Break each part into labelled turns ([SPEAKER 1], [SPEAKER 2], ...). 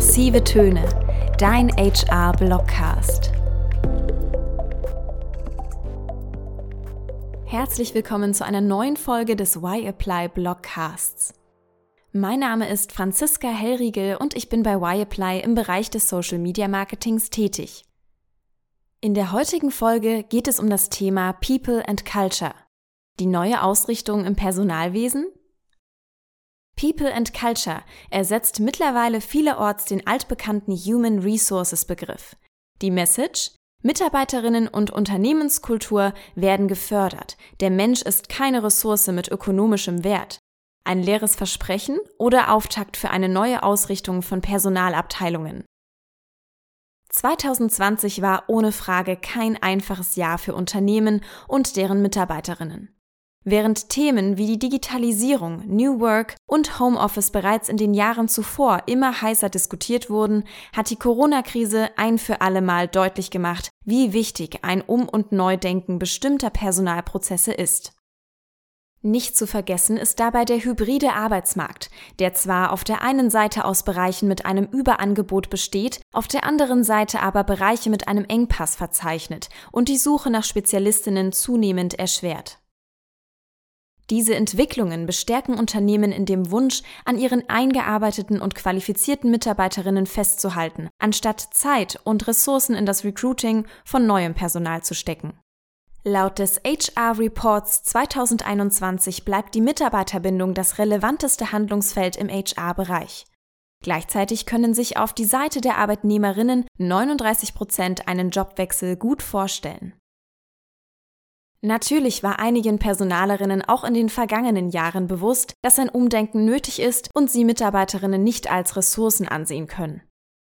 [SPEAKER 1] Massive Töne, dein HR-Blogcast. Herzlich willkommen zu einer neuen Folge des Why Apply Blogcasts. Mein Name ist Franziska Hellriegel und ich bin bei Why Apply im Bereich des Social Media Marketings tätig. In der heutigen Folge geht es um das Thema People and Culture. Die neue Ausrichtung im Personalwesen? People and Culture ersetzt mittlerweile vielerorts den altbekannten Human Resources Begriff. Die Message? Mitarbeiterinnen und Unternehmenskultur werden gefördert. Der Mensch ist keine Ressource mit ökonomischem Wert. Ein leeres Versprechen oder Auftakt für eine neue Ausrichtung von Personalabteilungen. 2020 war ohne Frage kein einfaches Jahr für Unternehmen und deren Mitarbeiterinnen. Während Themen wie die Digitalisierung, New Work und Homeoffice bereits in den Jahren zuvor immer heißer diskutiert wurden, hat die Corona-Krise ein für alle Mal deutlich gemacht, wie wichtig ein Um- und Neudenken bestimmter Personalprozesse ist. Nicht zu vergessen ist dabei der hybride Arbeitsmarkt, der zwar auf der einen Seite aus Bereichen mit einem Überangebot besteht, auf der anderen Seite aber Bereiche mit einem Engpass verzeichnet und die Suche nach Spezialistinnen zunehmend erschwert. Diese Entwicklungen bestärken Unternehmen in dem Wunsch, an ihren eingearbeiteten und qualifizierten Mitarbeiterinnen festzuhalten, anstatt Zeit und Ressourcen in das Recruiting von neuem Personal zu stecken. Laut des HR Reports 2021 bleibt die Mitarbeiterbindung das relevanteste Handlungsfeld im HR-Bereich. Gleichzeitig können sich auf die Seite der Arbeitnehmerinnen 39 Prozent einen Jobwechsel gut vorstellen. Natürlich war einigen Personalerinnen auch in den vergangenen Jahren bewusst, dass ein Umdenken nötig ist und sie Mitarbeiterinnen nicht als Ressourcen ansehen können.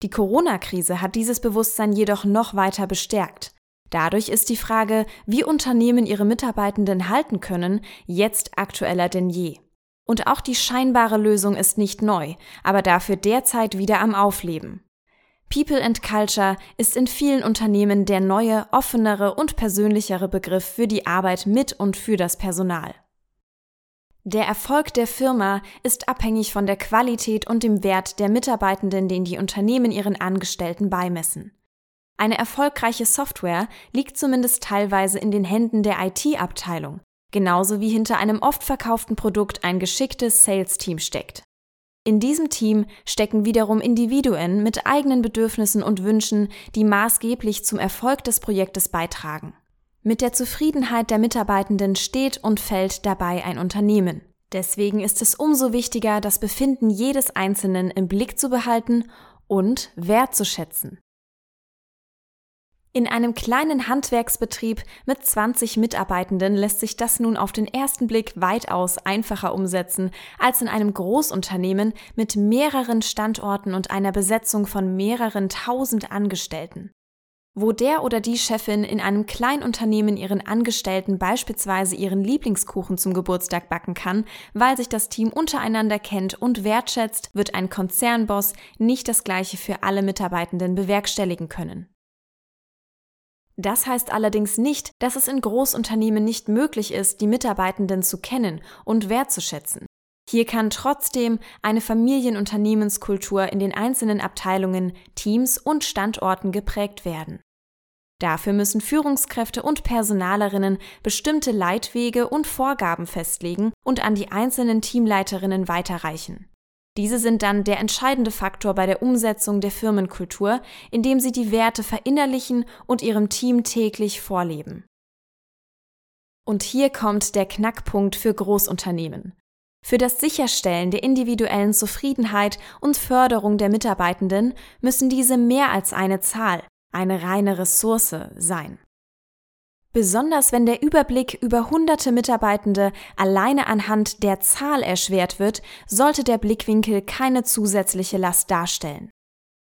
[SPEAKER 1] Die Corona-Krise hat dieses Bewusstsein jedoch noch weiter bestärkt. Dadurch ist die Frage, wie Unternehmen ihre Mitarbeitenden halten können, jetzt aktueller denn je. Und auch die scheinbare Lösung ist nicht neu, aber dafür derzeit wieder am Aufleben. People and Culture ist in vielen Unternehmen der neue, offenere und persönlichere Begriff für die Arbeit mit und für das Personal. Der Erfolg der Firma ist abhängig von der Qualität und dem Wert der Mitarbeitenden, den die Unternehmen ihren Angestellten beimessen. Eine erfolgreiche Software liegt zumindest teilweise in den Händen der IT-Abteilung, genauso wie hinter einem oft verkauften Produkt ein geschicktes Sales-Team steckt. In diesem Team stecken wiederum Individuen mit eigenen Bedürfnissen und Wünschen, die maßgeblich zum Erfolg des Projektes beitragen. Mit der Zufriedenheit der Mitarbeitenden steht und fällt dabei ein Unternehmen. Deswegen ist es umso wichtiger, das Befinden jedes Einzelnen im Blick zu behalten und wertzuschätzen. In einem kleinen Handwerksbetrieb mit 20 Mitarbeitenden lässt sich das nun auf den ersten Blick weitaus einfacher umsetzen als in einem Großunternehmen mit mehreren Standorten und einer Besetzung von mehreren tausend Angestellten. Wo der oder die Chefin in einem Kleinunternehmen ihren Angestellten beispielsweise ihren Lieblingskuchen zum Geburtstag backen kann, weil sich das Team untereinander kennt und wertschätzt, wird ein Konzernboss nicht das gleiche für alle Mitarbeitenden bewerkstelligen können. Das heißt allerdings nicht, dass es in Großunternehmen nicht möglich ist, die Mitarbeitenden zu kennen und wertzuschätzen. Hier kann trotzdem eine Familienunternehmenskultur in den einzelnen Abteilungen, Teams und Standorten geprägt werden. Dafür müssen Führungskräfte und Personalerinnen bestimmte Leitwege und Vorgaben festlegen und an die einzelnen Teamleiterinnen weiterreichen. Diese sind dann der entscheidende Faktor bei der Umsetzung der Firmenkultur, indem sie die Werte verinnerlichen und ihrem Team täglich vorleben. Und hier kommt der Knackpunkt für Großunternehmen. Für das Sicherstellen der individuellen Zufriedenheit und Förderung der Mitarbeitenden müssen diese mehr als eine Zahl, eine reine Ressource sein. Besonders wenn der Überblick über hunderte Mitarbeitende alleine anhand der Zahl erschwert wird, sollte der Blickwinkel keine zusätzliche Last darstellen.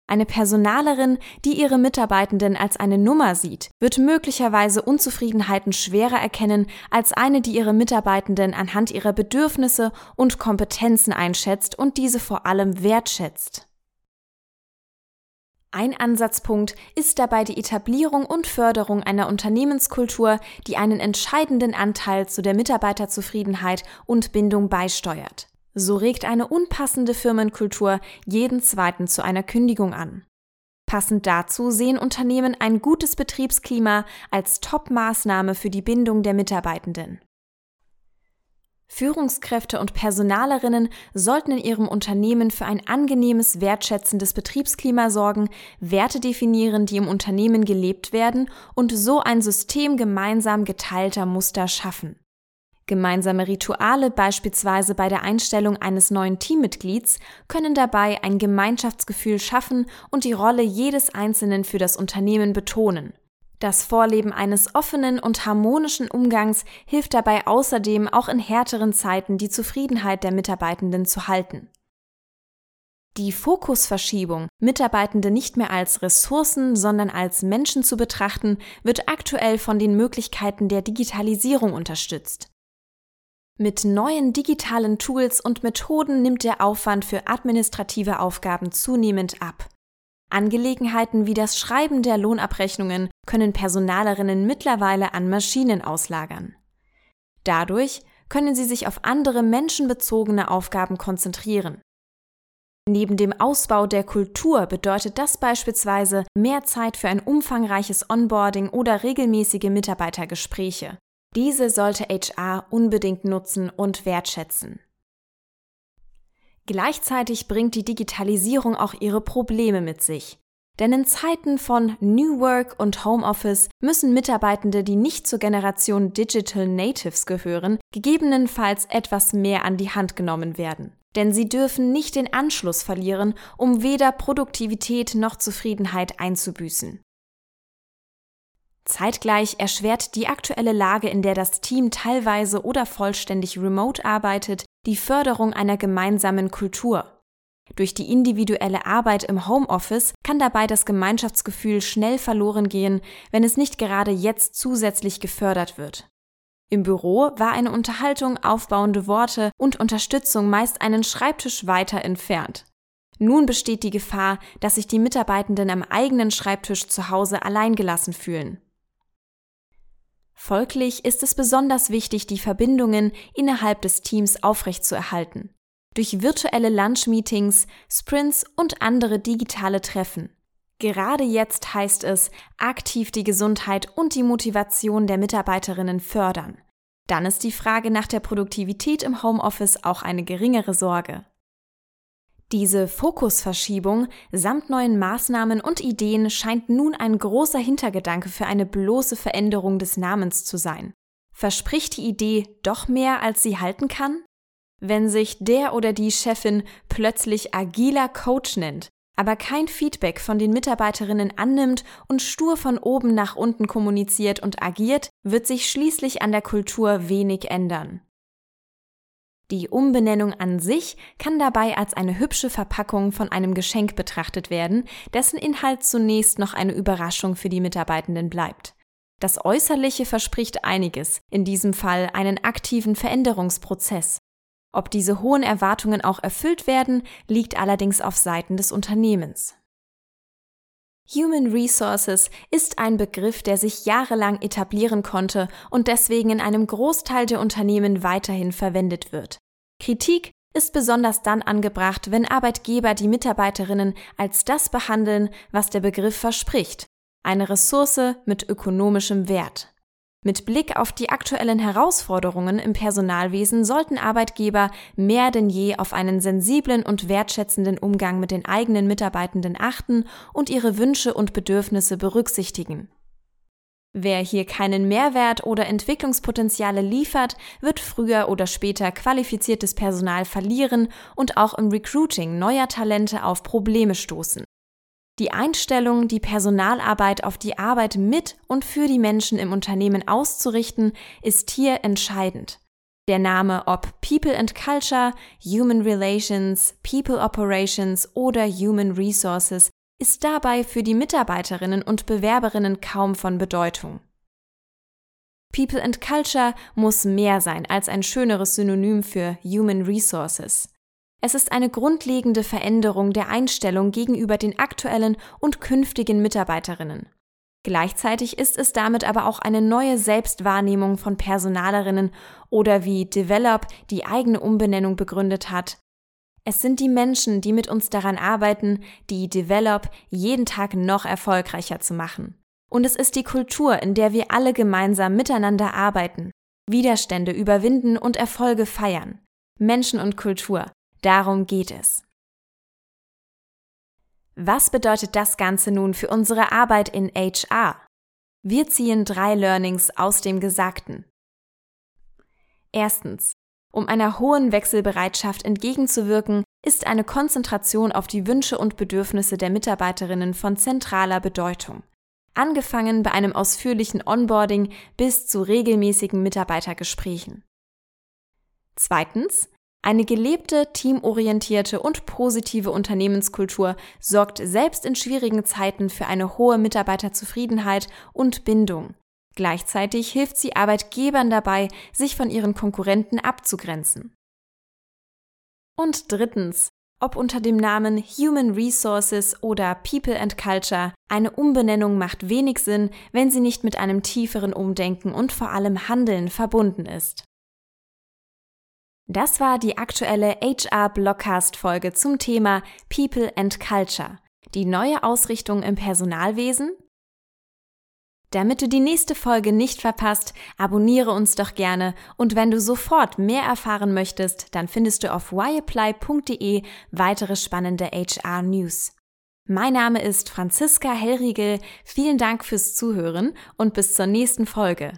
[SPEAKER 1] Eine Personalerin, die ihre Mitarbeitenden als eine Nummer sieht, wird möglicherweise Unzufriedenheiten schwerer erkennen als eine, die ihre Mitarbeitenden anhand ihrer Bedürfnisse und Kompetenzen einschätzt und diese vor allem wertschätzt. Ein Ansatzpunkt ist dabei die Etablierung und Förderung einer Unternehmenskultur, die einen entscheidenden Anteil zu der Mitarbeiterzufriedenheit und Bindung beisteuert. So regt eine unpassende Firmenkultur jeden zweiten zu einer Kündigung an. Passend dazu sehen Unternehmen ein gutes Betriebsklima als Top-Maßnahme für die Bindung der Mitarbeitenden. Führungskräfte und Personalerinnen sollten in ihrem Unternehmen für ein angenehmes, wertschätzendes Betriebsklima sorgen, Werte definieren, die im Unternehmen gelebt werden und so ein System gemeinsam geteilter Muster schaffen. Gemeinsame Rituale, beispielsweise bei der Einstellung eines neuen Teammitglieds, können dabei ein Gemeinschaftsgefühl schaffen und die Rolle jedes Einzelnen für das Unternehmen betonen. Das Vorleben eines offenen und harmonischen Umgangs hilft dabei außerdem auch in härteren Zeiten die Zufriedenheit der Mitarbeitenden zu halten. Die Fokusverschiebung, Mitarbeitende nicht mehr als Ressourcen, sondern als Menschen zu betrachten, wird aktuell von den Möglichkeiten der Digitalisierung unterstützt. Mit neuen digitalen Tools und Methoden nimmt der Aufwand für administrative Aufgaben zunehmend ab. Angelegenheiten wie das Schreiben der Lohnabrechnungen können Personalerinnen mittlerweile an Maschinen auslagern. Dadurch können sie sich auf andere menschenbezogene Aufgaben konzentrieren. Neben dem Ausbau der Kultur bedeutet das beispielsweise mehr Zeit für ein umfangreiches Onboarding oder regelmäßige Mitarbeitergespräche. Diese sollte HR unbedingt nutzen und wertschätzen. Gleichzeitig bringt die Digitalisierung auch ihre Probleme mit sich. Denn in Zeiten von New Work und Homeoffice müssen Mitarbeitende, die nicht zur Generation Digital Natives gehören, gegebenenfalls etwas mehr an die Hand genommen werden. Denn sie dürfen nicht den Anschluss verlieren, um weder Produktivität noch Zufriedenheit einzubüßen. Zeitgleich erschwert die aktuelle Lage, in der das Team teilweise oder vollständig remote arbeitet, die Förderung einer gemeinsamen Kultur. Durch die individuelle Arbeit im Homeoffice kann dabei das Gemeinschaftsgefühl schnell verloren gehen, wenn es nicht gerade jetzt zusätzlich gefördert wird. Im Büro war eine Unterhaltung, aufbauende Worte und Unterstützung meist einen Schreibtisch weiter entfernt. Nun besteht die Gefahr, dass sich die Mitarbeitenden am eigenen Schreibtisch zu Hause alleingelassen fühlen. Folglich ist es besonders wichtig, die Verbindungen innerhalb des Teams aufrechtzuerhalten. Durch virtuelle Lunch-Meetings, Sprints und andere digitale Treffen. Gerade jetzt heißt es, aktiv die Gesundheit und die Motivation der Mitarbeiterinnen fördern. Dann ist die Frage nach der Produktivität im Homeoffice auch eine geringere Sorge. Diese Fokusverschiebung samt neuen Maßnahmen und Ideen scheint nun ein großer Hintergedanke für eine bloße Veränderung des Namens zu sein. Verspricht die Idee doch mehr, als sie halten kann? Wenn sich der oder die Chefin plötzlich agiler Coach nennt, aber kein Feedback von den Mitarbeiterinnen annimmt und stur von oben nach unten kommuniziert und agiert, wird sich schließlich an der Kultur wenig ändern. Die Umbenennung an sich kann dabei als eine hübsche Verpackung von einem Geschenk betrachtet werden, dessen Inhalt zunächst noch eine Überraschung für die Mitarbeitenden bleibt. Das Äußerliche verspricht einiges, in diesem Fall einen aktiven Veränderungsprozess. Ob diese hohen Erwartungen auch erfüllt werden, liegt allerdings auf Seiten des Unternehmens. Human Resources ist ein Begriff, der sich jahrelang etablieren konnte und deswegen in einem Großteil der Unternehmen weiterhin verwendet wird. Kritik ist besonders dann angebracht, wenn Arbeitgeber die Mitarbeiterinnen als das behandeln, was der Begriff verspricht, eine Ressource mit ökonomischem Wert. Mit Blick auf die aktuellen Herausforderungen im Personalwesen sollten Arbeitgeber mehr denn je auf einen sensiblen und wertschätzenden Umgang mit den eigenen Mitarbeitenden achten und ihre Wünsche und Bedürfnisse berücksichtigen. Wer hier keinen Mehrwert oder Entwicklungspotenziale liefert, wird früher oder später qualifiziertes Personal verlieren und auch im Recruiting neuer Talente auf Probleme stoßen. Die Einstellung, die Personalarbeit auf die Arbeit mit und für die Menschen im Unternehmen auszurichten, ist hier entscheidend. Der Name ob People and Culture, Human Relations, People Operations oder Human Resources ist dabei für die Mitarbeiterinnen und Bewerberinnen kaum von Bedeutung. People and Culture muss mehr sein als ein schöneres Synonym für Human Resources. Es ist eine grundlegende Veränderung der Einstellung gegenüber den aktuellen und künftigen Mitarbeiterinnen. Gleichzeitig ist es damit aber auch eine neue Selbstwahrnehmung von Personalerinnen oder wie Develop die eigene Umbenennung begründet hat. Es sind die Menschen, die mit uns daran arbeiten, die Develop jeden Tag noch erfolgreicher zu machen. Und es ist die Kultur, in der wir alle gemeinsam miteinander arbeiten, Widerstände überwinden und Erfolge feiern. Menschen und Kultur, darum geht es. Was bedeutet das Ganze nun für unsere Arbeit in HR? Wir ziehen drei Learnings aus dem Gesagten. Erstens. Um einer hohen Wechselbereitschaft entgegenzuwirken, ist eine Konzentration auf die Wünsche und Bedürfnisse der Mitarbeiterinnen von zentraler Bedeutung. Angefangen bei einem ausführlichen Onboarding bis zu regelmäßigen Mitarbeitergesprächen. Zweitens. Eine gelebte, teamorientierte und positive Unternehmenskultur sorgt selbst in schwierigen Zeiten für eine hohe Mitarbeiterzufriedenheit und Bindung. Gleichzeitig hilft sie Arbeitgebern dabei, sich von ihren Konkurrenten abzugrenzen. Und drittens, ob unter dem Namen Human Resources oder People and Culture, eine Umbenennung macht wenig Sinn, wenn sie nicht mit einem tieferen Umdenken und vor allem Handeln verbunden ist. Das war die aktuelle HR Blockcast Folge zum Thema People and Culture, die neue Ausrichtung im Personalwesen. Damit du die nächste Folge nicht verpasst, abonniere uns doch gerne und wenn du sofort mehr erfahren möchtest, dann findest du auf whyapply.de weitere spannende HR News. Mein Name ist Franziska Hellriegel, vielen Dank fürs Zuhören und bis zur nächsten Folge.